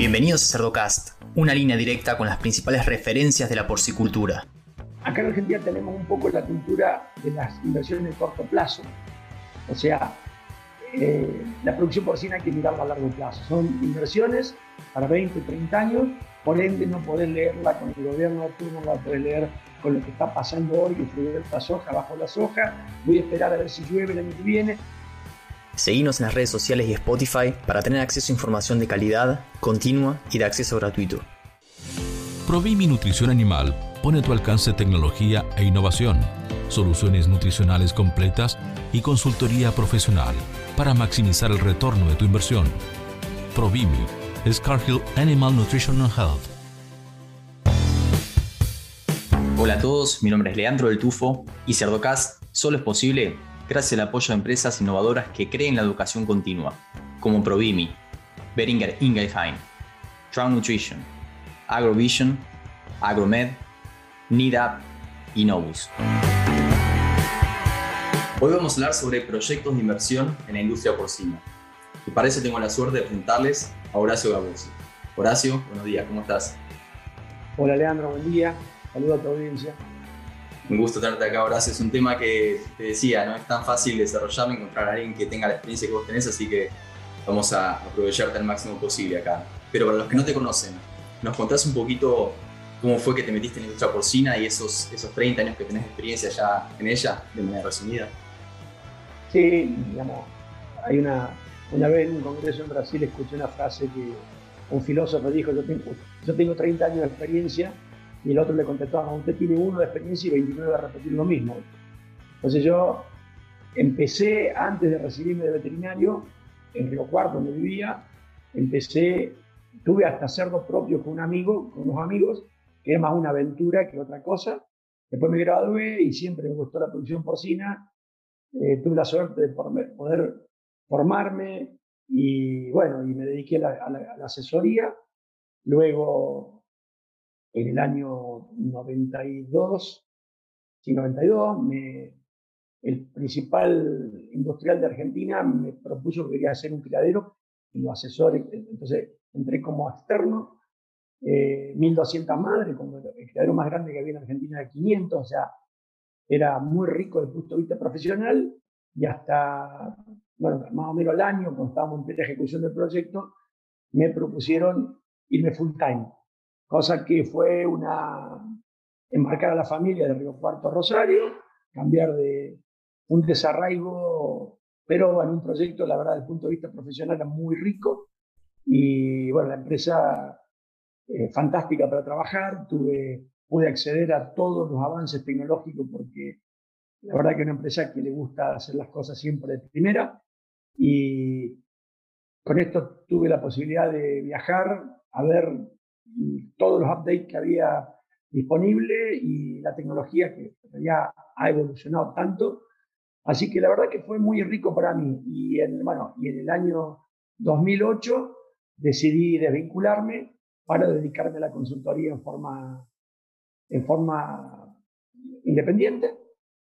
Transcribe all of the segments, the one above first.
Bienvenidos a Cerdocast, una línea directa con las principales referencias de la porcicultura. Acá en Argentina tenemos un poco la cultura de las inversiones de corto plazo. O sea, eh, la producción porcina hay que mirarla a largo plazo. Son inversiones para 20, 30 años, por ende no podés leerla con el gobierno, tú no la podés leer con lo que está pasando hoy, fluye la soja, bajo la soja, voy a esperar a ver si llueve el año que viene. Seguimos en las redes sociales y Spotify para tener acceso a información de calidad, continua y de acceso gratuito. Provimi Nutrición Animal pone a tu alcance tecnología e innovación, soluciones nutricionales completas y consultoría profesional para maximizar el retorno de tu inversión. Provimi es Cargill Animal Nutrition and Health. Hola a todos, mi nombre es Leandro del Tufo y Cerdocast solo es posible gracias al apoyo de empresas innovadoras que creen la educación continua, como Provimi, Beringer Ingelheim, Trout Nutrition, Agrovision, Agromed, NIDAP y Novus. Hoy vamos a hablar sobre proyectos de inversión en la industria porcina. Y para eso tengo la suerte de presentarles a Horacio Gabuzzi. Horacio, buenos días, ¿cómo estás? Hola Leandro, buen día. Saludos a tu audiencia. Un gusto tenerte acá, Horacio. Es un tema que te decía, no es tan fácil desarrollarlo, encontrar a alguien que tenga la experiencia que vos tenés, así que vamos a aprovecharte al máximo posible acá. Pero para los que no te conocen, ¿nos contás un poquito cómo fue que te metiste en la industria porcina y esos, esos 30 años que tenés experiencia ya en ella, de manera resumida? Sí, digamos, hay una, una vez en un congreso en Brasil escuché una frase que un filósofo dijo, yo tengo, yo tengo 30 años de experiencia y el otro le contestó, usted tiene uno de experiencia y 29 de repetir lo mismo. Entonces yo empecé, antes de recibirme de veterinario, en Río Cuarto, donde vivía, empecé, tuve hasta cerdo propio con un amigo, con unos amigos, que es más una aventura que otra cosa. Después me gradué y siempre me gustó la producción porcina. Eh, tuve la suerte de poder formarme y bueno, y me dediqué a la asesoría. Luego en el año 92, sí, 92, me, el principal industrial de Argentina me propuso que quería hacer un criadero y lo asesoré. Entonces entré como externo, eh, 1.200 madres, como el criadero más grande que había en Argentina de 500, o sea, era muy rico desde el punto de vista profesional y hasta, bueno, más o menos al año, cuando estábamos en plena ejecución del proyecto, me propusieron irme full time cosa que fue una embarcar a la familia de Río Cuarto Rosario, cambiar de un desarraigo, pero en un proyecto, la verdad, desde el punto de vista profesional, era muy rico. Y bueno, la empresa eh, fantástica para trabajar, tuve, pude acceder a todos los avances tecnológicos porque la verdad que una empresa que le gusta hacer las cosas siempre de primera. Y con esto tuve la posibilidad de viajar, a ver todos los updates que había disponible y la tecnología que ya ha evolucionado tanto. Así que la verdad que fue muy rico para mí. Y en, bueno, y en el año 2008 decidí desvincularme para dedicarme a la consultoría en forma, en forma independiente.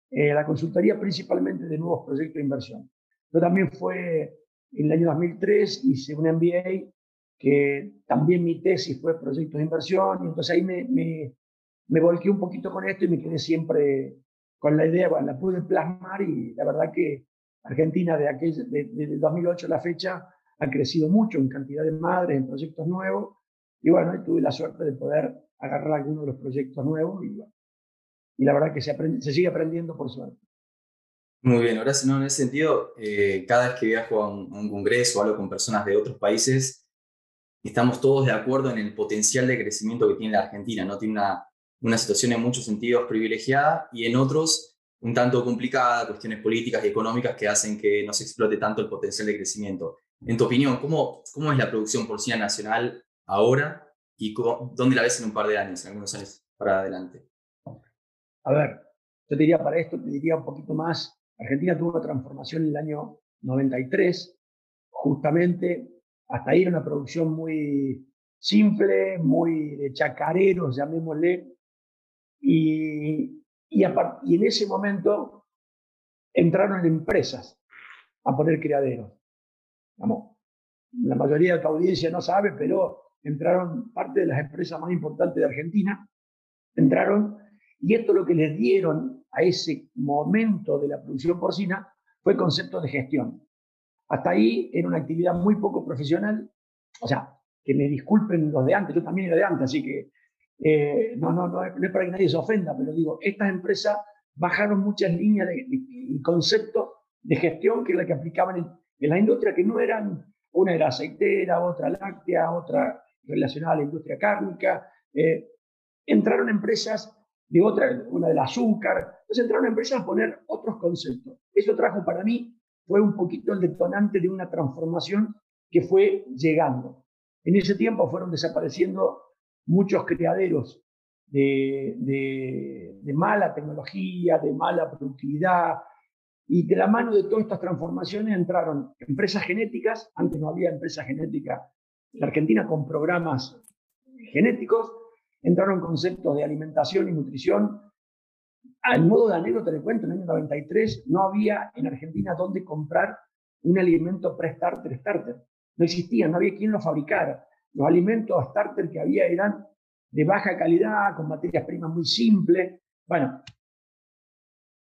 Eh, la consultoría principalmente de nuevos proyectos de inversión. Yo también fue en el año 2003, hice un MBA que también mi tesis fue proyectos de inversión, y entonces ahí me, me, me volqué un poquito con esto y me quedé siempre con la idea, bueno, la pude plasmar y la verdad que Argentina de aquel, de, 2008 a la fecha ha crecido mucho en cantidad de madres, en proyectos nuevos, y bueno, tuve la suerte de poder agarrar algunos de los proyectos nuevos y, y la verdad que se, aprende, se sigue aprendiendo por suerte. Muy bien, ahora no, en ese sentido, eh, cada vez que viajo a un, a un congreso o hablo con personas de otros países, estamos todos de acuerdo en el potencial de crecimiento que tiene la Argentina, ¿no? Tiene una, una situación en muchos sentidos privilegiada y en otros un tanto complicada, cuestiones políticas y económicas que hacen que no se explote tanto el potencial de crecimiento. En tu opinión, ¿cómo, cómo es la producción porcina nacional ahora y dónde la ves en un par de años, en algunos años para adelante? A ver, yo te diría para esto, te diría un poquito más, Argentina tuvo una transformación en el año 93, justamente hasta ahí era una producción muy simple, muy de chacareros, llamémosle. Y, y, en ese momento entraron empresas a poner criaderos. la mayoría de tu audiencia no sabe, pero entraron parte de las empresas más importantes de Argentina, entraron, y esto lo que les dieron a ese momento de la producción porcina fue concepto de gestión. Hasta ahí era una actividad muy poco profesional, o sea, que me disculpen los de antes, yo también era de antes, así que eh, no, no, no, es para que nadie se ofenda, pero digo, estas empresas bajaron muchas líneas de, concepto de gestión que la que aplicaban en, la industria, que no eran, una era aceitera, otra láctea, otra relacionada a la industria cárnica. Eh, entraron empresas de otra, una del azúcar, entonces entraron empresas a poner otros conceptos. Eso trajo para mí, fue un poquito el detonante de una transformación que fue llegando. En ese tiempo fueron desapareciendo muchos criaderos de, mala tecnología, de mala productividad, y de la mano de todas estas transformaciones entraron empresas genéticas, antes no había empresas genéticas en Argentina con programas genéticos, entraron conceptos de alimentación y nutrición. Al modo de anécdota le cuento, en el año 93 no había en Argentina donde comprar un alimento pre-starter starter. No existía, no había quien lo fabricara. Los alimentos starter que había eran de baja calidad, con materias primas muy simples. Bueno,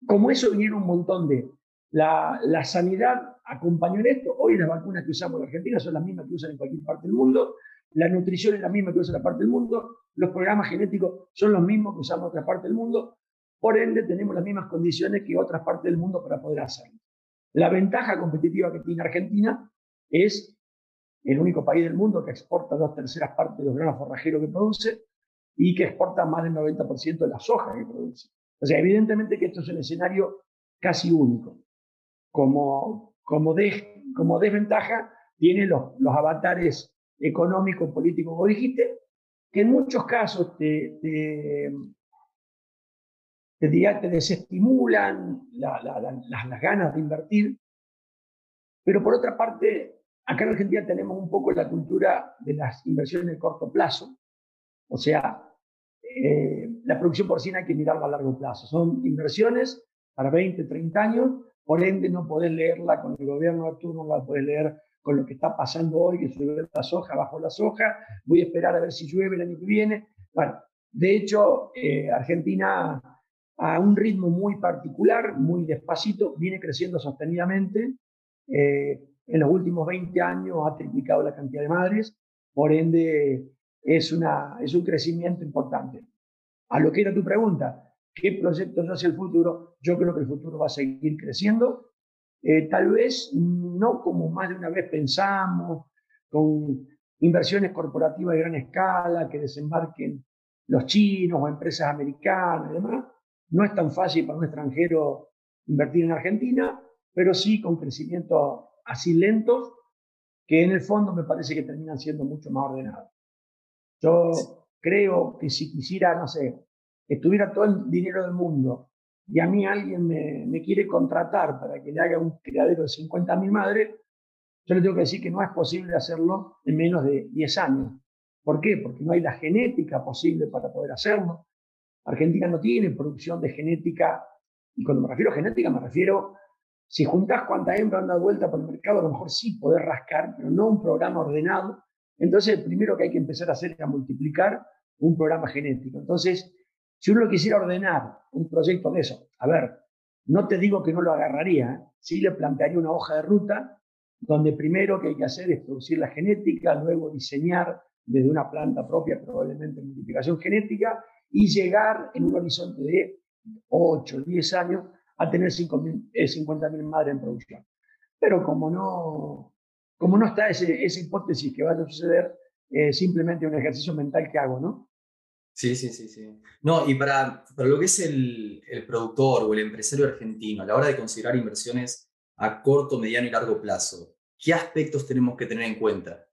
como eso vinieron un montón de... La, la sanidad acompañó en esto. Hoy las vacunas que usamos en Argentina son las mismas que usan en cualquier parte del mundo. La nutrición es la misma que usa en la parte del mundo. Los programas genéticos son los mismos que usamos en otra parte del mundo. Por ende, tenemos las mismas condiciones que otras partes del mundo para poder hacerlo. La ventaja competitiva que tiene Argentina es el único país del mundo que exporta dos terceras partes de los granos forrajeros que produce y que exporta más del 90% de la soja que produce. O sea, evidentemente que esto es un escenario casi único. Como, como, como desventaja, tiene los, los avatares económicos, políticos, como dijiste, que en muchos casos te, te, desestimulan las ganas de invertir. Pero por otra parte, acá en Argentina tenemos un poco la cultura de las inversiones de corto plazo, o sea, eh, la producción porcina hay que mirarla a largo plazo. Son inversiones para 20, 30 años, por ende no podés leerla con el gobierno de turno, no la podés leer con lo que está pasando hoy, que sube la soja, bajo la soja, voy a esperar a ver si llueve el año que viene. Bueno, de hecho, eh, Argentina a un ritmo muy particular, muy despacito, viene creciendo sostenidamente. Eh, en los últimos 20 años ha triplicado la cantidad de madres, por ende es, una, es un crecimiento importante. A lo que era tu pregunta, ¿qué proyectos hacia el futuro? Yo creo que el futuro va a seguir creciendo. Eh, tal vez no como más de una vez pensamos, con inversiones corporativas de gran escala que desembarquen los chinos o empresas americanas y. No es tan fácil para un extranjero invertir en Argentina, pero sí con crecimientos así lentos que en el fondo me parece que terminan siendo mucho más ordenados. Yo creo que si quisiera, no sé, estuviera todo el dinero del mundo y a mí alguien me, quiere contratar para que le haga un criadero de 50.000 madres, yo le tengo que decir que no es posible hacerlo en menos de 10 años. ¿Por qué? Porque no hay la genética posible para poder hacerlo. Argentina no tiene producción de genética, y cuando me refiero a genética me refiero, si juntás cuánta hembra anda vuelta por el mercado, a lo mejor sí poder rascar, pero no un programa ordenado entonces, el primero que hay que empezar a hacer es a multiplicar un programa genético. Entonces, si uno quisiera ordenar un proyecto de eso, a ver, no te digo que no lo agarraría, ¿eh? sí le plantearía una hoja de ruta donde primero que hay que hacer es producir la genética, luego diseñar desde una planta propia, probablemente multiplicación genética, y llegar en un horizonte de 8, 10 años a tener 50.000 eh, madres en producción. Pero como no, como no está ese, esa hipótesis que vaya a suceder, eh, simplemente un ejercicio mental que hago, ¿no? Sí, sí, sí, sí. No, y para, para lo que es el, el, productor o el empresario argentino, a la hora de considerar inversiones a corto, mediano y largo plazo, ¿qué aspectos tenemos que tener en cuenta?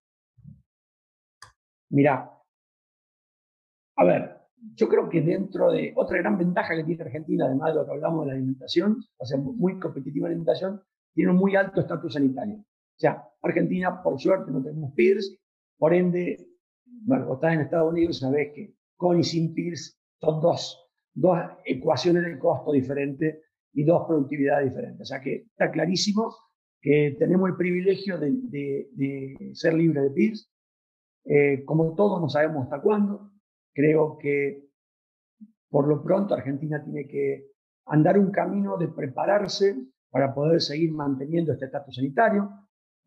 Mira, a ver, yo creo que dentro de otra gran ventaja que tiene Argentina, además de lo que hablamos de la alimentación, o sea, muy competitiva la alimentación, tiene un muy alto estatus sanitario. O sea, Argentina, por suerte, no tenemos PIRS, por ende, bueno, vos estás en Estados Unidos, sabés que con y sin PIRS son dos, dos ecuaciones de costo diferentes y dos productividades diferentes. O sea que está clarísimo que tenemos el privilegio de, ser libres de PIBs. Eh, como todos no sabemos hasta cuándo, creo que por lo pronto Argentina tiene que andar un camino de prepararse para poder seguir manteniendo este estatus sanitario.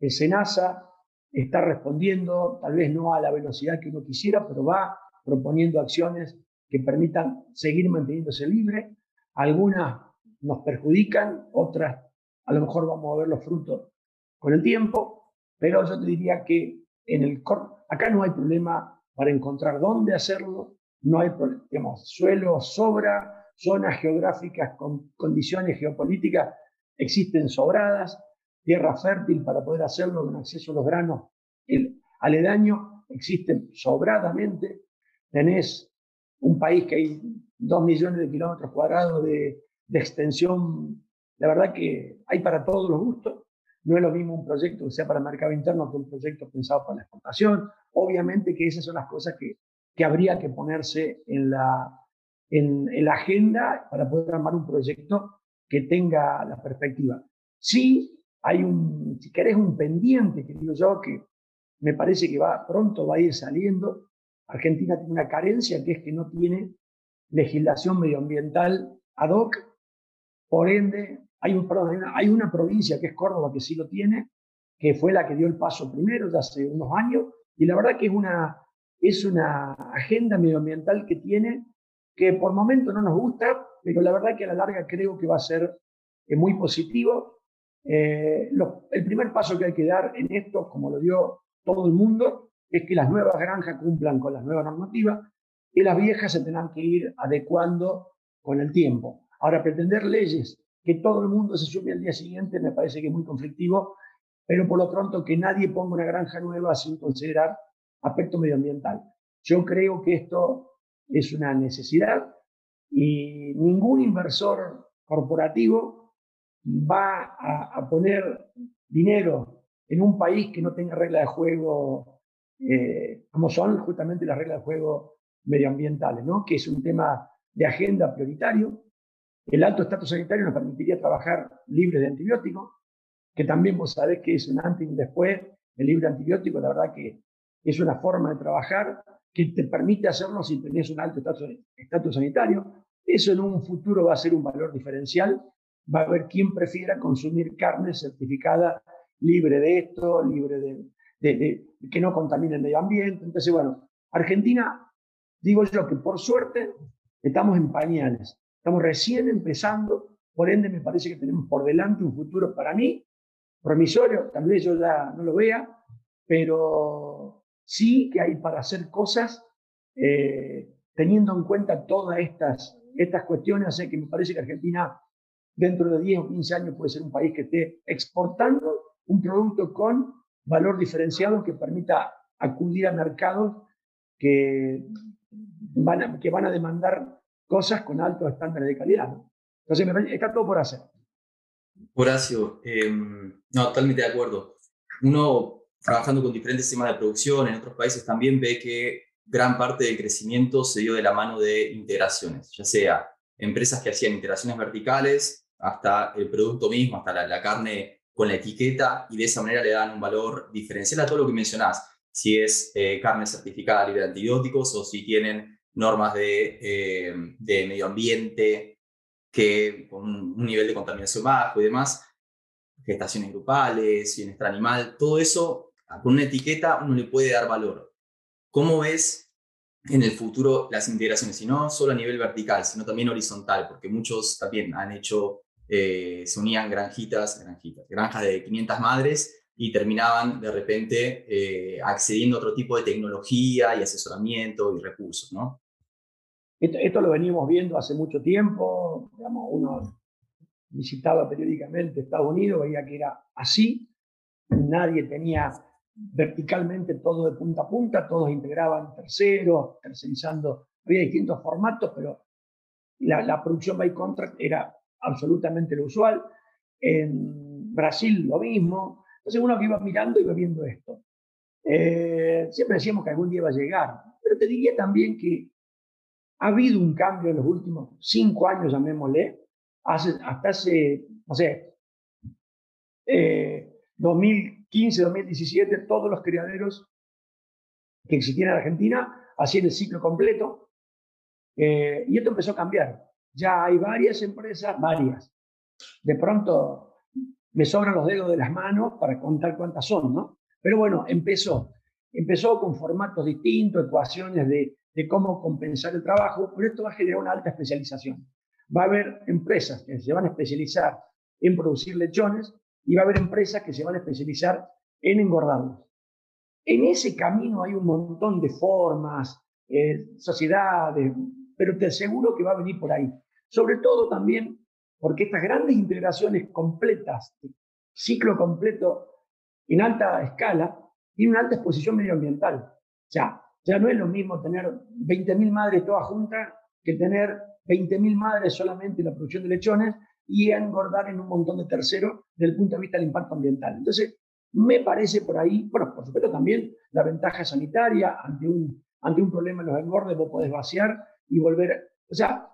El SENASA está respondiendo, tal vez no a la velocidad que uno quisiera, pero va proponiendo acciones que permitan seguir manteniéndose libre. Algunas nos perjudican, otras a lo mejor vamos a ver los frutos con el tiempo, pero yo te diría que en el acá no hay problema para encontrar dónde hacerlo, no hay digamos, suelo sobra, zonas geográficas con condiciones geopolíticas existen sobradas, tierra fértil para poder hacerlo con acceso a los granos el aledaño existe sobradamente, tenés un país que hay dos millones de kilómetros cuadrados de, de extensión, la verdad que hay para todos los gustos, no es lo mismo un proyecto que sea para el mercado interno que un proyecto pensado para la exportación. Obviamente que esas son las cosas que, que habría que ponerse en la, en, en, la agenda para poder armar un proyecto que tenga la perspectiva. Sí, hay un, si querés, un pendiente, que digo yo, que me parece que va, pronto va a ir saliendo. Argentina tiene una carencia que es que no tiene legislación medioambiental ad hoc. Por ende, hay, un, hay una provincia que es Córdoba que sí lo tiene, que fue la que dio el paso primero, ya hace unos años, y la verdad que es una, es una agenda medioambiental que tiene que por momento no nos gusta, pero la verdad que a la larga creo que va a ser eh, muy positivo. Eh, el primer paso que hay que dar en esto, como lo dio todo el mundo, es que las nuevas granjas cumplan con las nuevas normativas y las viejas se tendrán que ir adecuando con el tiempo. Ahora, pretender leyes que todo el mundo se sume al día siguiente me parece que es muy conflictivo, pero por lo pronto que nadie ponga una granja nueva sin considerar aspecto medioambiental. Yo creo que esto es una necesidad y ningún inversor corporativo va a, poner dinero en un país que no tenga reglas de juego eh, como son justamente las reglas de juego medioambientales, ¿no? que es un tema de agenda prioritario. El alto estatus sanitario nos permitiría trabajar libre de antibióticos, que también vos sabés que es un antes y después el libre antibiótico, la verdad que es una forma de trabajar que te permite hacerlo si tenés un alto estatus sanitario. Eso en un futuro va a ser un valor diferencial. Va a haber quien prefiera consumir carne certificada libre de esto, libre de, que no contamine el medio ambiente. Entonces, bueno, Argentina, digo yo que por suerte estamos en pañales, estamos recién empezando, por ende me parece que tenemos por delante un futuro para mí promisorio, tal vez yo ya no lo vea, pero sí que hay para hacer cosas eh, teniendo en cuenta todas estas, estas cuestiones, así que me parece que Argentina dentro de 10 o 15 años puede ser un país que esté exportando un producto con valor diferenciado que permita acudir a mercados que van a, que van a demandar cosas con altos estándares de calidad. Entonces, está todo por hacer. Horacio, em, no, totalmente de acuerdo. Uno, trabajando con diferentes sistemas de producción en otros países, también ve que gran parte del crecimiento se dio de la mano de integraciones, ya sea empresas que hacían integraciones verticales, hasta el producto mismo, hasta la, la carne con la etiqueta y de esa manera le dan un valor diferencial a todo lo que mencionás, si es eh, carne certificada libre de antibióticos o si tienen normas de, eh, medio ambiente que con un, nivel de contaminación bajo y demás, gestaciones grupales, bienestar animal, todo eso con una etiqueta uno le puede dar valor. ¿Cómo ves en el futuro las integraciones? Y no solo a nivel vertical, sino también horizontal, porque muchos también han hecho eh, se unían granjitas, granjitas, granjas de 500 madres y terminaban de repente eh, accediendo a otro tipo de tecnología y asesoramiento y recursos, ¿no? Esto, lo venimos viendo hace mucho tiempo, digamos, uno visitaba periódicamente Estados Unidos, veía que era así, nadie tenía verticalmente todo de punta a punta, todos integraban terceros, tercerizando, había distintos formatos, pero la, la producción by contract era absolutamente lo usual. En Brasil lo mismo. Entonces uno que iba mirando iba viendo esto. Eh, siempre decíamos que algún día iba a llegar, pero te diría también que ha habido un cambio en los últimos cinco años, llamémosle, hace, hasta hace, no sé, 2015, 2017, todos los criaderos que existían en Argentina hacían el ciclo completo. Eh, y esto empezó a cambiar. Ya hay varias empresas, varias. De pronto me sobran los dedos de las manos para contar cuántas son, ¿no? Pero bueno, empezó. Empezó con formatos distintos, ecuaciones de, de cómo compensar el trabajo, pero esto va a generar una alta especialización. Va a haber empresas que se van a especializar en producir lechones y va a haber empresas que se van a especializar en engordarlos. En ese camino hay un montón de formas, eh, sociedades, pero te aseguro que va a venir por ahí. Sobre todo también porque estas grandes integraciones completas, ciclo completo en alta escala, tienen una alta exposición medioambiental. O sea, ya no es lo mismo tener 20.000 madres todas juntas que tener 20.000 madres solamente en la producción de lechones y engordar en un montón de terceros desde el punto de vista del impacto ambiental. Entonces, me parece por ahí, bueno, por supuesto también la ventaja sanitaria ante un, ante un problema en los engordes, vos podés vaciar y volver, o sea,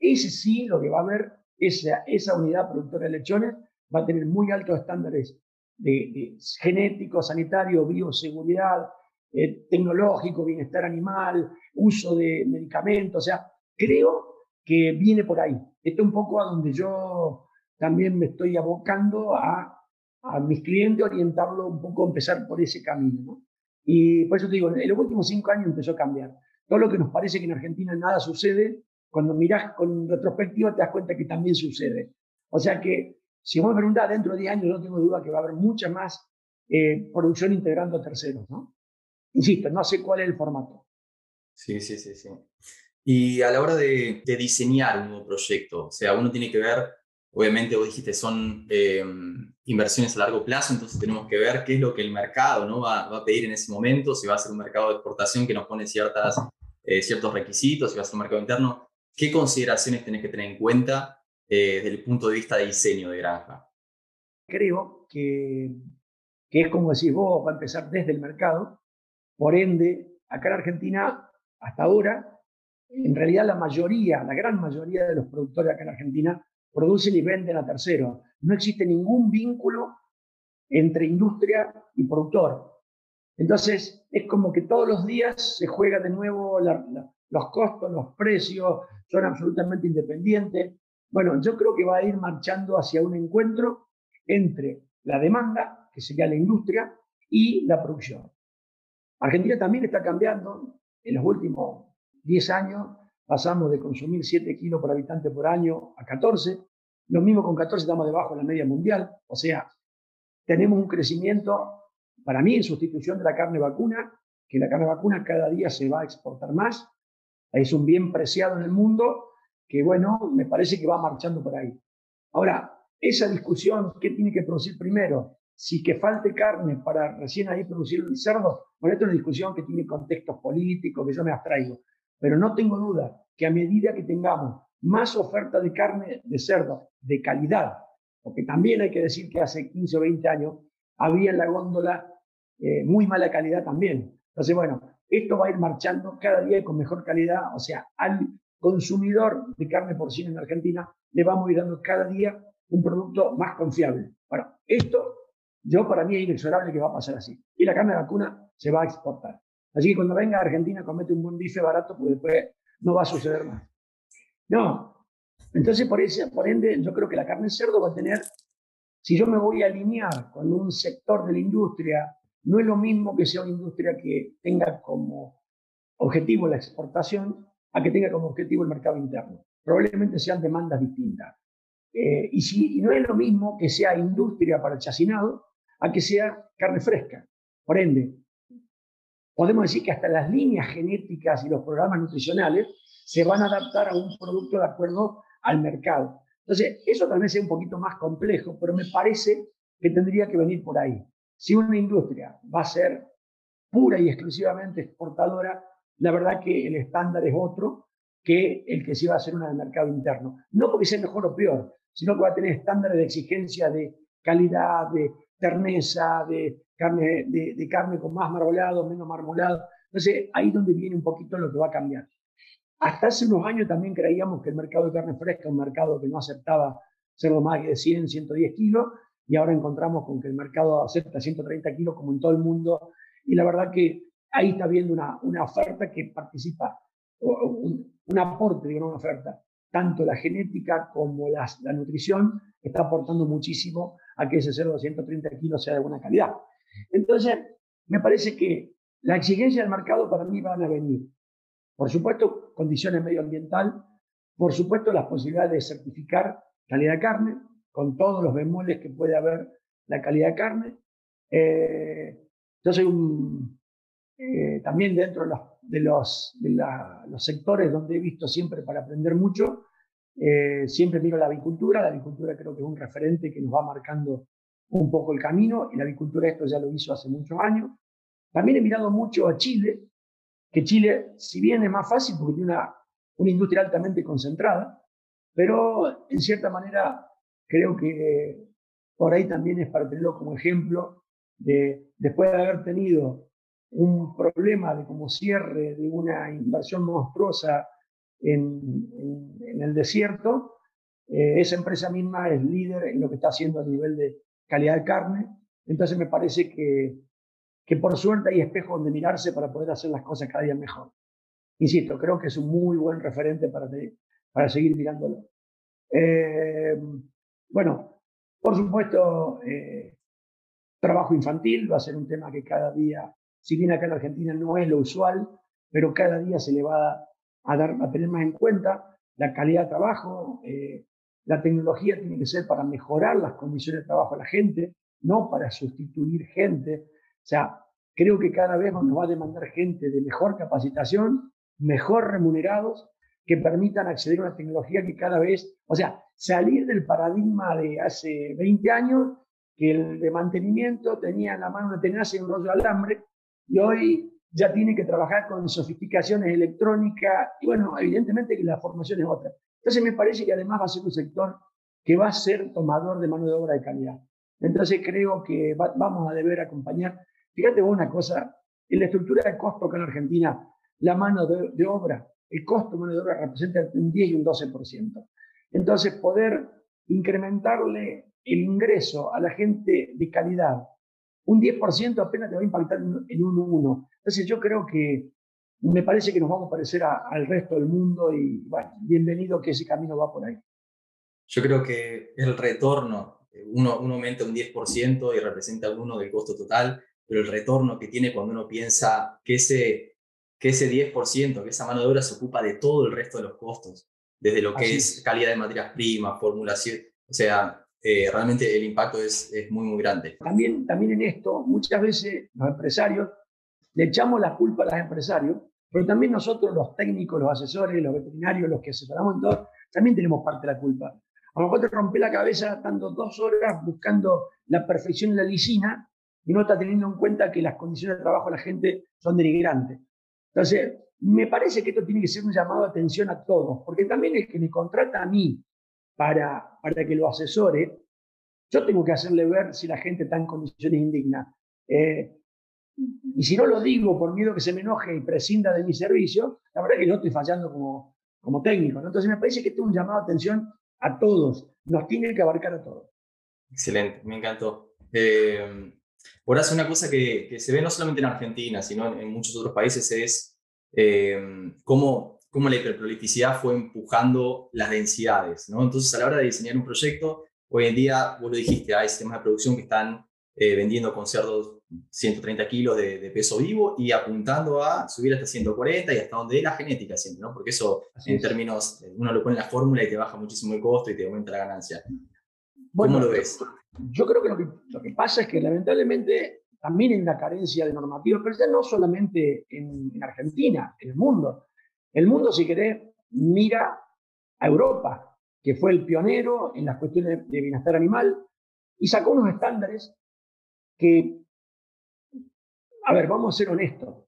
ese sí lo que va a haber, esa, esa unidad productora de lechones va a tener muy altos estándares de, genético, sanitario, bioseguridad, eh, tecnológico, bienestar animal, uso de medicamentos, o sea, creo que viene por ahí. Esto es un poco a donde yo también me estoy abocando a, a mis clientes, orientarlo un poco, empezar por ese camino. ¿no? Y por eso te digo, en los últimos cinco años empezó a cambiar. Todo lo que nos parece que en Argentina nada sucede, cuando mirás con retrospectiva te das cuenta que también sucede. O sea que, si vos me preguntás dentro de 10 años, no tengo duda que va a haber mucha más eh, producción integrando a terceros, ¿no? Insisto, no sé cuál es el formato. Sí, sí, sí, sí. Y a la hora de, diseñar un nuevo proyecto, o sea, uno tiene que ver, obviamente vos dijiste, son eh, inversiones a largo plazo, entonces tenemos que ver qué es lo que el mercado ¿no? va, a pedir en ese momento, si va a ser un mercado de exportación que nos pone ciertas, eh, ciertos requisitos, si va a ser un mercado interno. ¿Qué consideraciones tenés que tener en cuenta eh, desde el punto de vista de diseño de granja? Creo que, que es como decís vos, va a empezar desde el mercado. Por ende, acá en Argentina, hasta ahora, en realidad la mayoría, la gran mayoría de los productores acá en Argentina producen y venden a terceros. No existe ningún vínculo entre industria y productor. Entonces, es como que todos los días se juega de nuevo los costos, los precios, son absolutamente independientes. Bueno, yo creo que va a ir marchando hacia un encuentro entre la demanda, que sería la industria, y la producción. Argentina también está cambiando en los últimos 10 años pasamos de consumir 7 kilos por habitante por año a 14. Lo mismo con 14 estamos debajo de la media mundial. O sea, tenemos un crecimiento, para mí, en sustitución de la carne vacuna, que la carne vacuna cada día se va a exportar más. Es un bien preciado en el mundo que, bueno, me parece que va marchando por ahí. Ahora, esa discusión, ¿qué tiene que producir primero? Si que falte carne para recién ahí producir el cerdo, bueno, esto es una discusión que tiene contextos políticos que yo me abstraigo. Pero no tengo duda que a medida que tengamos más oferta de carne de cerdo de calidad, porque también hay que decir que hace 15 o 20 años había en la góndola eh, muy mala calidad también. Entonces, bueno, esto va a ir marchando cada día con mejor calidad, o sea, al consumidor de carne porcina en Argentina le vamos a ir dando cada día un producto más confiable. Bueno, esto yo para mí es inexorable que va a pasar así. Y la carne de vacuna se va a exportar. Así que cuando venga a Argentina comete un buen bife barato, pues después no va a suceder más. No. Entonces, por, ese, por ende, yo creo que la carne de cerdo va a tener, si yo me voy a alinear con un sector de la industria, no es lo mismo que sea una industria que tenga como objetivo la exportación a que tenga como objetivo el mercado interno. Probablemente sean demandas distintas. Eh, y, si, y no es lo mismo que sea industria para el chacinado a que sea carne fresca. Por ende, podemos decir que hasta las líneas genéticas y los programas nutricionales se van a adaptar a un producto de acuerdo al mercado. Entonces, eso también es un poquito más complejo, pero me parece que tendría que venir por ahí. Si una industria va a ser pura y exclusivamente exportadora, la verdad que el estándar es otro que el que se va a hacer una de mercado interno. No porque sea mejor o peor, sino que va a tener estándares de exigencia de calidad, de terneza, de carne, de, carne con más marmolado, menos marmolado. Entonces, ahí es donde viene un poquito lo que va a cambiar. Hasta hace unos años también creíamos que el mercado de carne fresca, un mercado que no aceptaba cerdo más de 100, 110 kilos, y ahora encontramos con que el mercado acepta 130 kilos como en todo el mundo y la verdad que ahí está viendo una, una oferta que participa, un, aporte de una oferta, tanto la genética como la nutrición está aportando muchísimo a que ese cerdo de 130 kilos sea de buena calidad. Entonces, me parece que la exigencia del mercado para mí van a venir. Por supuesto, condiciones medioambientales, por supuesto, las posibilidades de certificar calidad de carne, con todos los bemoles que puede haber la calidad de carne. Eh, yo soy un, eh, también dentro de, los, de, los, sectores donde he visto siempre para aprender mucho, eh, siempre miro la avicultura. La avicultura creo que es un referente que nos va marcando un poco el camino y la avicultura esto ya lo hizo hace muchos años. También he mirado mucho a Chile, que Chile, si bien es más fácil porque tiene una, una industria altamente concentrada, pero en cierta manera creo que por ahí también es para tenerlo como ejemplo de después de haber tenido un problema de como cierre de una inversión monstruosa en, en, el desierto, eh, esa empresa misma es líder en lo que está haciendo a nivel de calidad de carne. Entonces me parece que, que por suerte hay espejos donde mirarse para poder hacer las cosas cada día mejor. Insisto, creo que es un muy buen referente para, para seguir mirándolo. Eh, bueno, por supuesto, eh, trabajo infantil va a ser un tema que cada día, si bien acá en Argentina no es lo usual, pero cada día se le va a, dar, a tener más en cuenta la calidad de trabajo. Eh, la tecnología tiene que ser para mejorar las condiciones de trabajo de la gente, no para sustituir gente. O sea, creo que cada vez nos va a demandar gente de mejor capacitación, mejor remunerados, que permitan acceder a una tecnología que cada vez, o sea, salir del paradigma de hace 20 años, que el de mantenimiento tenía en la mano una tenaza y un rollo de alambre, y hoy ya tiene que trabajar con sofisticaciones electrónicas, y bueno, evidentemente que la formación es otra. Entonces me parece que además va a ser un sector que va a ser tomador de mano de obra de calidad. Entonces creo que vamos a deber acompañar. Fíjate una cosa, en la estructura de costo acá en Argentina, la mano de obra el costo de mano de obra representa un 10 y un 12%. Entonces, poder incrementarle el ingreso a la gente de calidad, un 10% apenas te va a impactar en un 1. Entonces, yo creo que me parece que nos vamos a parecer al resto del mundo y, bueno, bienvenido que ese camino va por ahí. Yo creo que el retorno, uno, uno aumenta un 10% y representa uno del costo total, pero el retorno que tiene cuando uno piensa que ese que ese 10%, que esa mano de obra se ocupa de todo el resto de los costos, desde lo que es, calidad de materias primas, formulación, o sea, eh, realmente el impacto es, es, muy, muy grande. También, también en esto, muchas veces los empresarios le echamos la culpa a los empresarios, pero también nosotros, los técnicos, los asesores, los veterinarios, los que asesoramos en todo, también tenemos parte de la culpa. A lo mejor te rompe la cabeza estando dos horas buscando la perfección en la lisina y no está teniendo en cuenta que las condiciones de trabajo de la gente son denigrantes. Entonces, me parece que esto tiene que ser un llamado de atención a todos, porque también el que me contrata a mí para, para que lo asesore, yo tengo que hacerle ver si la gente está en condiciones indignas. Eh, y si no lo digo por miedo que se me enoje y prescinda de mi servicio, la verdad es que yo estoy fallando como, como técnico. Entonces me parece que esto es un llamado de atención a todos, nos tiene que abarcar a todos. Excelente, me encantó. Eh, por hacer una cosa que, que, se ve no solamente en Argentina, sino en, muchos otros países es eh, cómo, cómo, la hiperprolificidad fue empujando las densidades. ¿no? Entonces, a la hora de diseñar un proyecto, hoy en día, vos lo dijiste, hay sistemas de producción que están eh, vendiendo con cerdos 130 kilos de, peso vivo y apuntando a subir hasta 140 y hasta donde es la genética siempre, ¿no? Porque eso, en términos, uno lo pone en la fórmula y te baja muchísimo el costo y te aumenta la ganancia. ¿Cómo lo ves? Yo creo que lo, que lo que pasa es que lamentablemente también hay una carencia de normativa, pero ya no solamente en, Argentina, en el mundo. El mundo, si querés, mira a Europa, que fue el pionero en las cuestiones de bienestar animal, y sacó unos estándares que, a ver, vamos a ser honestos,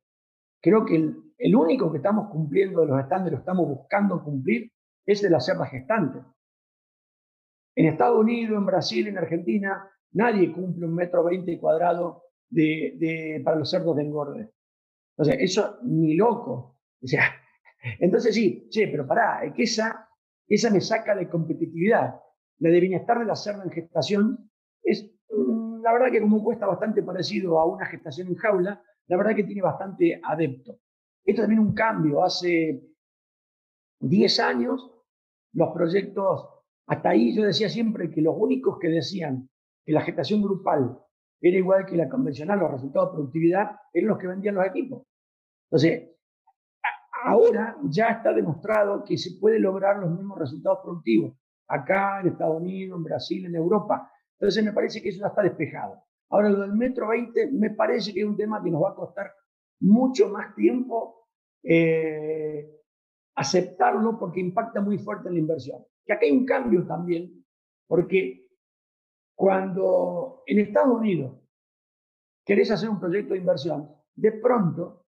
creo que el, único que estamos cumpliendo de los estándares, estamos buscando cumplir, es el hacer la gestante. En Estados Unidos, en Brasil, en Argentina, nadie cumple un metro veinte cuadrado de, para los cerdos de engorde. Entonces, eso ni loco. O sea, entonces sí, che, pero pará, es que esa, esa me saca de competitividad. La de bienestar de la cerda en gestación es, mm, la verdad que como cuesta bastante parecido a una gestación en jaula, la verdad que tiene bastante adepto. Esto también un cambio. Hace 10 años, los proyectos, hasta ahí yo decía siempre que los únicos que decían que la gestación grupal era igual que la convencional, los resultados de productividad, eran los que vendían los equipos. Entonces, ahora ya está demostrado que se puede lograr los mismos resultados productivos, acá en Estados Unidos, en Brasil, en Europa. Entonces me parece que eso ya está despejado. Ahora, lo del metro 20 me parece que es un tema que nos va a costar mucho más tiempo eh, aceptarlo porque impacta muy fuerte en la inversión. Que acá hay un cambio también, porque cuando en Estados Unidos querés hacer un proyecto de inversión, de pronto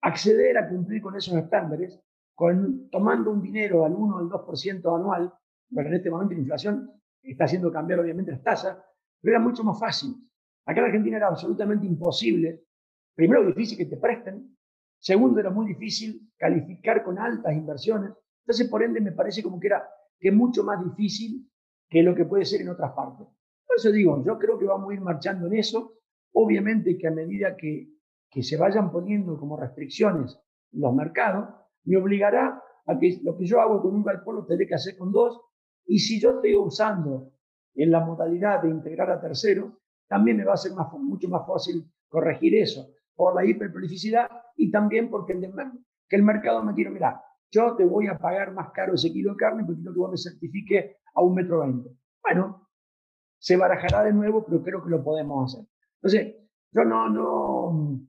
acceder a cumplir con esos estándares, con, tomando un dinero al 1 o al 2% anual, pero en este momento la inflación está haciendo cambiar obviamente las tasas, pero era mucho más fácil. Acá en Argentina era absolutamente imposible, primero difícil que te presten, segundo era muy difícil calificar con altas inversiones, entonces por ende me parece como que era que mucho más difícil que lo que puede ser en otras partes. Por eso digo, yo creo que vamos a ir marchando en eso, obviamente que a medida que, que se vayan poniendo como restricciones los mercados, me obligará a que lo que yo hago con un galpón lo tendré que hacer con dos, y si yo estoy usando en la modalidad de integrar a terceros, también me va a ser mucho más fácil corregir eso por la hiperprolificidad y también porque el, que el mercado me quiere, mira, yo te voy a pagar más caro ese kilo de carne porque quiero que vos me certifique a un metro veinte. Bueno, se barajará de nuevo, pero creo que lo podemos hacer. Entonces, yo no, no,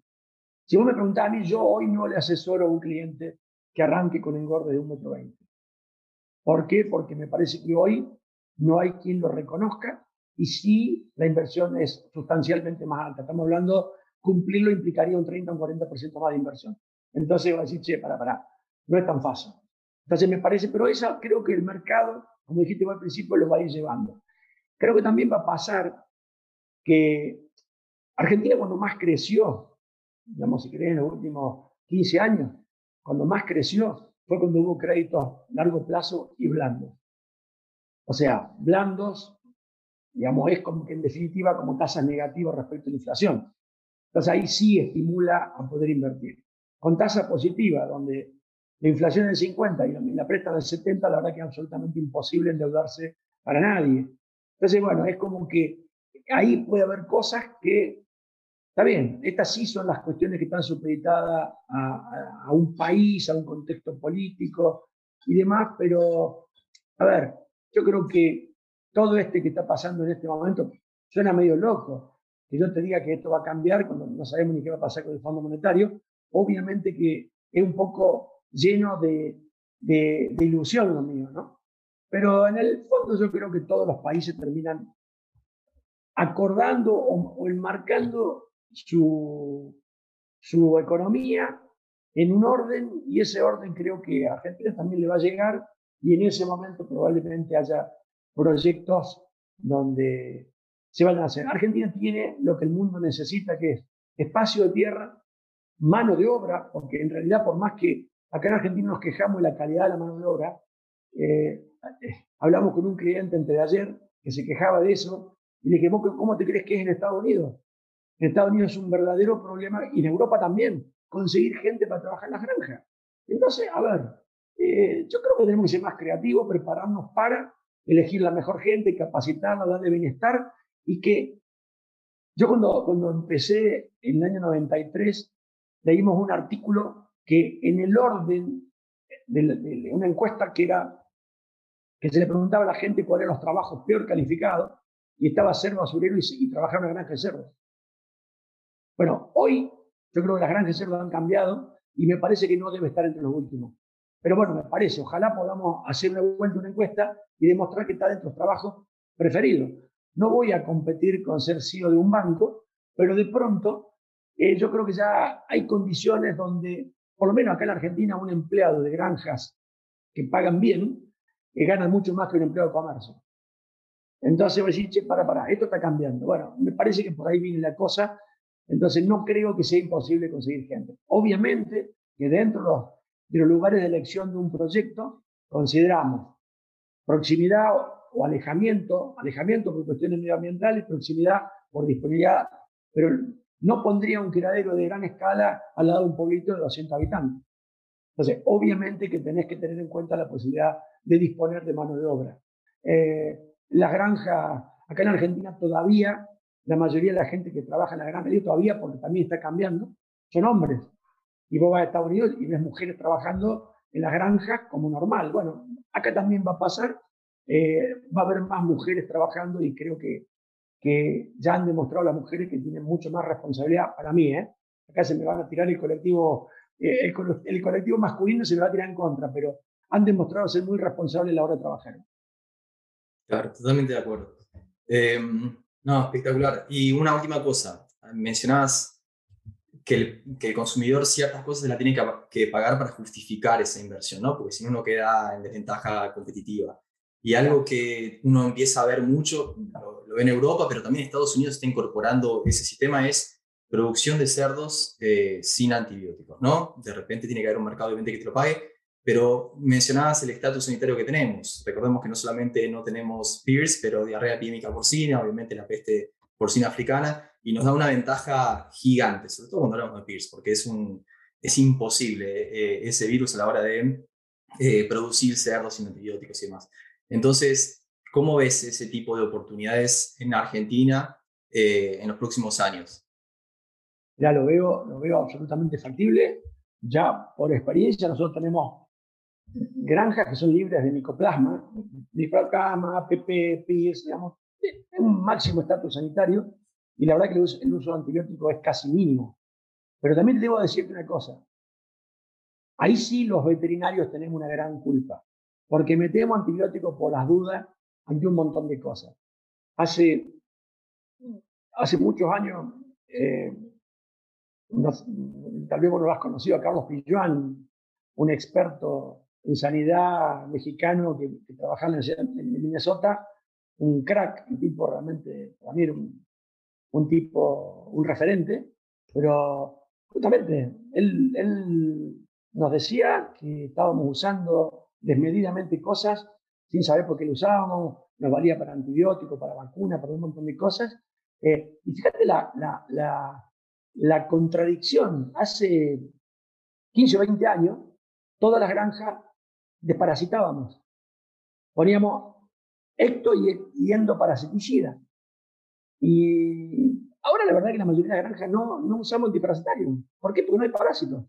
si vos me preguntás a mí, yo hoy no le asesoro a un cliente que arranque con engorde de un metro veinte. ¿Por qué? Porque me parece que hoy no hay quien lo reconozca y si la inversión es sustancialmente más alta. Estamos hablando, cumplirlo implicaría un 30 o un 40% más de inversión. Entonces va a decir, che, para, para, no es tan fácil. Entonces me parece, pero esa creo que el mercado, como dijiste al principio, lo va a ir llevando. Creo que también va a pasar que Argentina cuando más creció, digamos, si querés, en los últimos 15 años, cuando más creció fue cuando hubo créditos largo plazo y blandos. O sea, blandos, digamos, es como que en definitiva como tasas negativas respecto a la inflación. Entonces ahí sí estimula a poder invertir. Con tasa positiva, donde la inflación es del 50 y la presta del 70, la verdad que es absolutamente imposible endeudarse para nadie. Entonces, bueno, es como que ahí puede haber cosas que, está bien, estas sí son las cuestiones que están supeditadas a, a un país, a un contexto político y demás, pero, a ver, yo creo que todo este que está pasando en este momento suena medio loco. Que yo te diga que esto va a cambiar cuando no sabemos ni qué va a pasar con el Fondo Monetario, obviamente que es un poco lleno de, de, ilusión lo mío, ¿no? Pero en el fondo yo creo que todos los países terminan acordando o, enmarcando su, su economía en un orden y ese orden creo que a Argentina también le va a llegar y en ese momento probablemente haya proyectos donde se vayan a hacer. Argentina tiene lo que el mundo necesita, que es espacio de tierra, mano de obra, porque en realidad por más que acá en Argentina nos quejamos de la calidad de la mano de obra, eh, hablamos con un cliente entre de ayer que se quejaba de eso y le dije, ¿cómo te crees que es en Estados Unidos? En Estados Unidos es un verdadero problema y en Europa también, conseguir gente para trabajar en las granjas. Entonces, a ver, eh, yo creo que tenemos que ser más creativos, prepararnos para elegir la mejor gente, capacitarla, darle bienestar y que yo cuando, cuando empecé en el año 93 leímos un artículo que en el orden de, una encuesta que era que se le preguntaba a la gente cuáles eran los trabajos peor calificados y estaba ser basurero y, y trabajar en una granja de cerdos. Bueno, hoy yo creo que las granjas de cerdos han cambiado y me parece que no debe estar entre los últimos. Pero bueno, me parece, ojalá podamos hacer una vuelta, una encuesta y demostrar que está dentro de los trabajos preferidos. No voy a competir con ser CEO de un banco, pero de pronto eh, yo creo que ya hay condiciones donde, por lo menos acá en Argentina, un empleado de granjas que pagan bien, que ganan mucho más que un empleado de comercio. Entonces voy a decir, che, para, para, esto está cambiando. Bueno, me parece que por ahí viene la cosa. Entonces no creo que sea imposible conseguir gente. Obviamente que dentro de los lugares de elección de un proyecto, consideramos proximidad o alejamiento, alejamiento por cuestiones medioambientales, proximidad por disponibilidad, pero no pondría un criadero de gran escala al lado de un pueblito de 200 habitantes. Entonces, obviamente que tenés que tener en cuenta la posibilidad de disponer de mano de obra. Eh, las granjas, acá en Argentina todavía, la mayoría de la gente que trabaja en la granja, digo todavía porque también está cambiando, son hombres. Y vos vas a Estados Unidos y ves mujeres trabajando en las granjas como normal. Bueno, acá también va a pasar, eh, va a haber más mujeres trabajando y creo que, que ya han demostrado las mujeres que tienen mucho más responsabilidad para mí. ¿eh? Acá se me van a tirar el colectivo, eh, el, el, colectivo masculino se me va a tirar en contra, pero han demostrado ser muy responsables a la hora de trabajar. Claro, totalmente de acuerdo. Em, no, espectacular. Y una última cosa, mencionabas que el, que el, consumidor ciertas cosas se la tiene que, pagar para justificar esa inversión, ¿no? Porque si no, uno queda en desventaja competitiva. Y algo que uno empieza a ver mucho, lo, ve en Europa, pero también Estados Unidos está incorporando ese sistema, es producción de cerdos eh, sin antibióticos, ¿no? De repente tiene que haber un mercado de que te lo pague, pero mencionabas el estatus sanitario que tenemos. Recordemos que no solamente no tenemos PIRS, pero diarrea epidémica porcina, obviamente la peste porcina africana, y nos da una ventaja gigante, sobre todo cuando hablamos de PIRS, porque es, un, es imposible eh, ese virus a la hora de eh, producir cerdos sin antibióticos y demás. Entonces, ¿cómo ves ese tipo de oportunidades en Argentina eh, en los próximos años? Ya lo veo, lo veo absolutamente factible. Ya por experiencia nosotros tenemos granjas que son libres de micoplasma, micoplasma, PP, PIS, digamos, un máximo estatus sanitario, y la verdad que el uso, de antibióticos es casi mínimo. Pero también debo decirte una cosa, ahí sí los veterinarios tenemos una gran culpa, porque metemos antibióticos por las dudas ante un montón de cosas. Hace, hace muchos años, eh, tal vez vos no lo has conocido, a Carlos Pilluán, un experto en sanidad mexicano que, que trabajaba en, Minnesota, un crack, un tipo realmente, para mí era un, tipo, un referente, pero justamente él, él nos decía que estábamos usando desmedidamente cosas sin saber por qué lo usábamos, nos valía para antibióticos, para vacunas, para un montón de cosas. Eh, y fíjate la, la, la, la, contradicción. Hace 15 o 20 años, todas las granjas desparasitábamos. Poníamos ecto y, endoparasiticida. Y ahora la verdad es que la mayoría de las granjas no, no usamos antiparasitario. ¿Por qué? Porque no hay parásitos.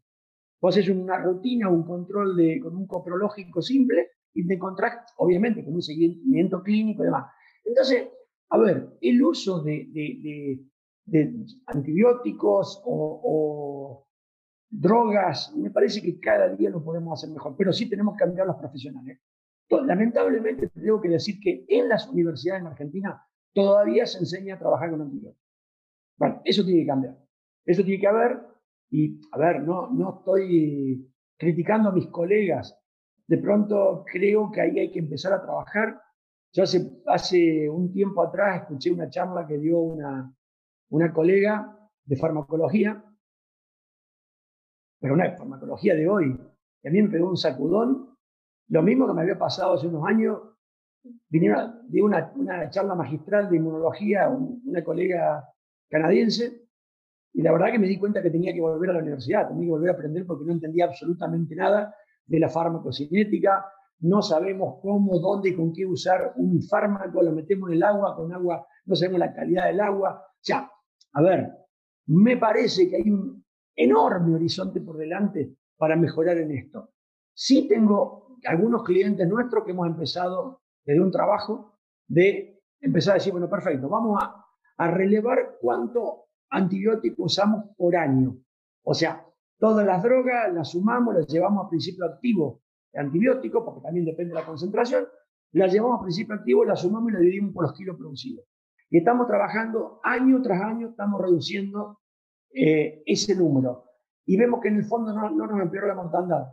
Vos haces una rutina, un control de, con un coprológico simple y te encontrás, obviamente, con un seguimiento clínico y demás. Entonces, a ver, el uso de, de, de, antibióticos o, drogas, me parece que cada día lo podemos hacer mejor, pero sí tenemos que cambiar los profesionales. Lamentablemente, tengo que decir que en las universidades en Argentina todavía se enseña a trabajar con antibióticos. Bueno, eso tiene que cambiar. Eso tiene que haber, y a ver, no, no estoy criticando a mis colegas. De pronto creo que ahí hay que empezar a trabajar. Yo hace, hace un tiempo atrás escuché una charla que dio una, una colega de farmacología pero una farmacología de hoy, que a mí me pegó un sacudón, lo mismo que me había pasado hace unos años, vinieron de una, una charla magistral de inmunología, una colega canadiense, y la verdad que me di cuenta que tenía que volver a la universidad, tenía que volver a aprender porque no entendía absolutamente nada de la farmacocinética, no sabemos cómo, dónde y con qué usar un fármaco, lo metemos en el agua, con agua, no sabemos la calidad del agua. O sea, a ver, me parece que hay un, enorme horizonte por delante para mejorar en esto. Sí tengo algunos clientes nuestros que hemos empezado desde un trabajo de empezar a decir, bueno, perfecto, vamos a, a relevar cuánto antibiótico usamos por año. O sea, todas las drogas las sumamos, las llevamos a principio activo de antibiótico, porque también depende de la concentración, las llevamos a principio activo, las sumamos y las dividimos por los kilos producidos. Y estamos trabajando año tras año, estamos reduciendo eh, ese número. Y vemos que en el fondo no, no nos empeoró la mortandad.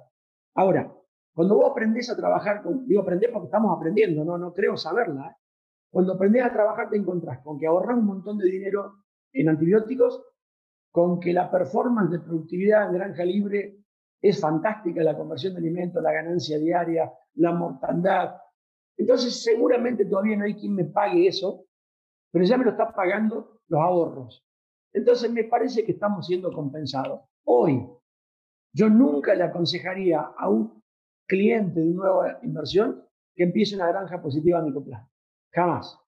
Ahora, cuando vos aprendés a trabajar, con, digo aprender porque estamos aprendiendo, no, no creo saberla. ¿eh? Cuando aprendés a trabajar te encontrás con que ahorras un montón de dinero en antibióticos, con que la performance de productividad en granja libre es fantástica, la conversión de alimentos, la ganancia diaria, la mortandad. Entonces, seguramente todavía no hay quien me pague eso, pero ya me lo está pagando los ahorros. Entonces, me parece que estamos siendo compensados. Hoy, yo nunca le aconsejaría a un cliente de nueva inversión que empiece una granja positiva a microplazo. Jamás.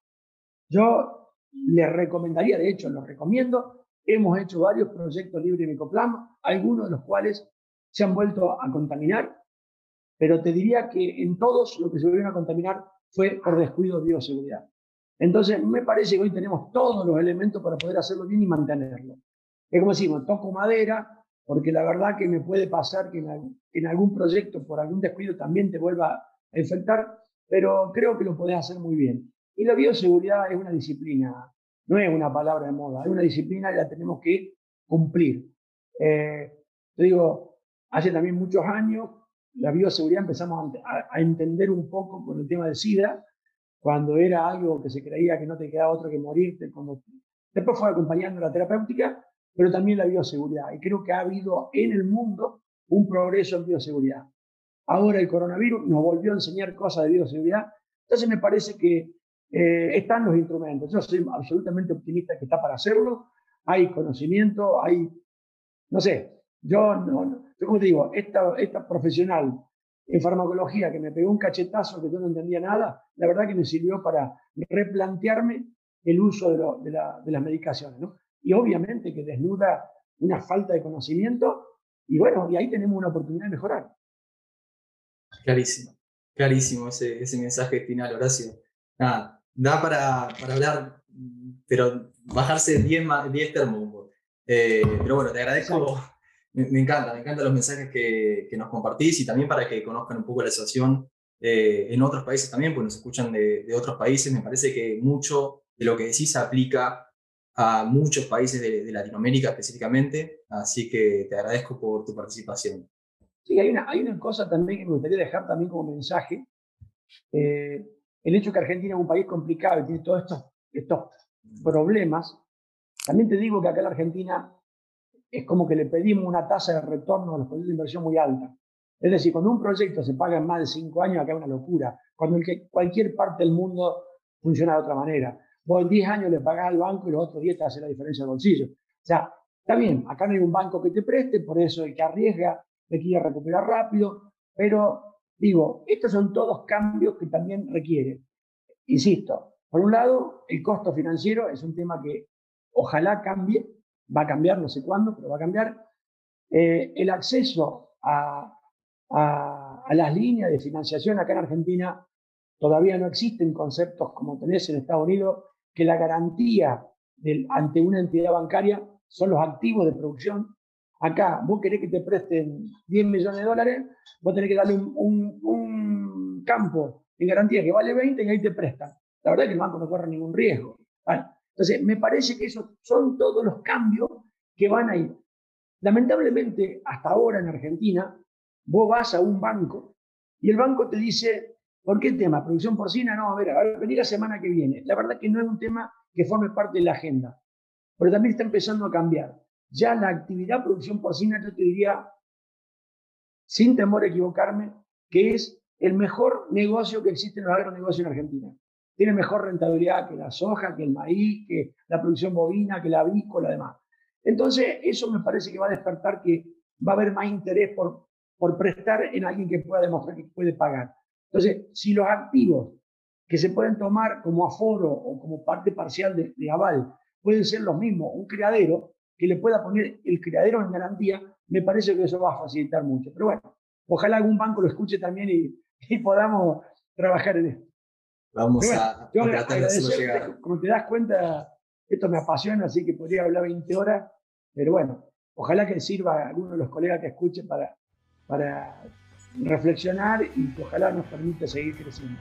Yo le recomendaría, de hecho, lo recomiendo. Hemos hecho varios proyectos libres de micoplasma, algunos de los cuales se han vuelto a contaminar, pero te diría que en todos lo que se volvieron a contaminar fue por descuido de bioseguridad. Entonces, me parece que hoy tenemos todos los elementos para poder hacerlo bien y mantenerlo. Es como decimos, toco madera, porque la verdad que me puede pasar que en, algún proyecto, por algún descuido, también te vuelva a infectar, pero creo que lo podés hacer muy bien. Y la bioseguridad es una disciplina, no es una palabra de moda, es una disciplina y la tenemos que cumplir. Eh, te digo, hace también muchos años la bioseguridad empezamos a, entender un poco con el tema de SIDA, cuando era algo que se creía que no te quedaba otro que morirte. Cuando... Después fue acompañando la terapéutica, pero también la bioseguridad. Y creo que ha habido en el mundo un progreso en bioseguridad. Ahora el coronavirus nos volvió a enseñar cosas de bioseguridad. Entonces me parece que eh, están los instrumentos. Yo soy absolutamente optimista que está para hacerlo. Hay conocimiento, hay, no sé, yo no, yo como te digo, esta, esta profesional en farmacología que me pegó un cachetazo que yo no entendía nada, la verdad que me sirvió para replantearme el uso de, de, las medicaciones, ¿no? Y obviamente que desnuda una falta de conocimiento y bueno, y ahí tenemos una oportunidad de mejorar. Clarísimo, clarísimo ese, ese mensaje final, Horacio. Nada, da para, para hablar, pero bajarse 10, 10 termos. Eh, pero bueno, te agradezco me, encanta, me encantan los mensajes que, nos compartís y también para que conozcan un poco la situación eh, en otros países también, pues nos escuchan de, otros países. Me parece que mucho de lo que decís aplica a muchos países de, Latinoamérica específicamente, así que te agradezco por tu participación. Sí, hay una, hay una cosa también que me gustaría dejar también como mensaje. Eh, el hecho que Argentina es un país complicado y tiene todos estos, estos problemas, también te digo que acá en la Argentina es como que le pedimos una tasa de retorno a los proyectos de inversión muy alta. Es decir, cuando un proyecto se paga en más de cinco años, acá es una locura. Cuando que cualquier parte del mundo funciona de otra manera. Vos en 10 años le pagás al banco y los otros 10 te hacen la diferencia del bolsillo. O sea, está bien, acá no hay un banco que te preste, por eso el que arriesga le quiere recuperar rápido, pero digo, estos son todos cambios que también requiere. Insisto, por un lado, el costo financiero es un tema que ojalá cambie, va a cambiar, no sé cuándo, pero va a cambiar. Eh, el acceso a, las líneas de financiación acá en Argentina todavía no existen conceptos como tenés en Estados Unidos, que la garantía ante una entidad bancaria son los activos de producción. Acá, vos querés que te presten 10 millones de dólares, vos tenés que darle un, un campo en garantía que vale 20 y ahí te prestan. La verdad es que el banco no corre ningún riesgo. Vale. Entonces, me parece que esos son todos los cambios que van a ir. Lamentablemente, hasta ahora en Argentina, vos vas a un banco y el banco te dice, ¿por qué tema? ¿Producción porcina? No, a ver, a ver, vení la semana que viene. La verdad que no es un tema que forme parte de la agenda, pero también está empezando a cambiar. Ya la actividad producción porcina, yo te diría, sin temor a equivocarme, que es el mejor negocio que existe en los agronegocios en Argentina tiene mejor rentabilidad que la soja, que el maíz, que la producción bovina, que la avícola, demás. Entonces, eso me parece que va a despertar que va a haber más interés por, por prestar en alguien que pueda demostrar que puede pagar. Entonces, si los activos que se pueden tomar como aforo o como parte parcial de, aval pueden ser los mismos, un criadero que le pueda poner el criadero en garantía, me parece que eso va a facilitar mucho. Pero bueno, ojalá algún banco lo escuche también y, y podamos trabajar en esto. Vamos a, tratar de hacerlo llegar. Como te das cuenta, esto me apasiona, así que podría hablar 20 horas, pero bueno, ojalá que sirva a alguno de los colegas que escuche para, para reflexionar y que ojalá nos permita seguir creciendo.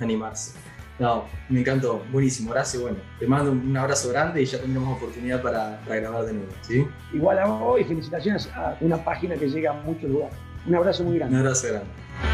Animarse. No, me encantó, buenísimo, gracias. Bueno, te mando un abrazo grande y ya tendremos oportunidad para, para grabar de nuevo. ¿sí? Igual a vos y felicitaciones a una página que llega a muchos lugares. Un abrazo muy grande. Un abrazo grande.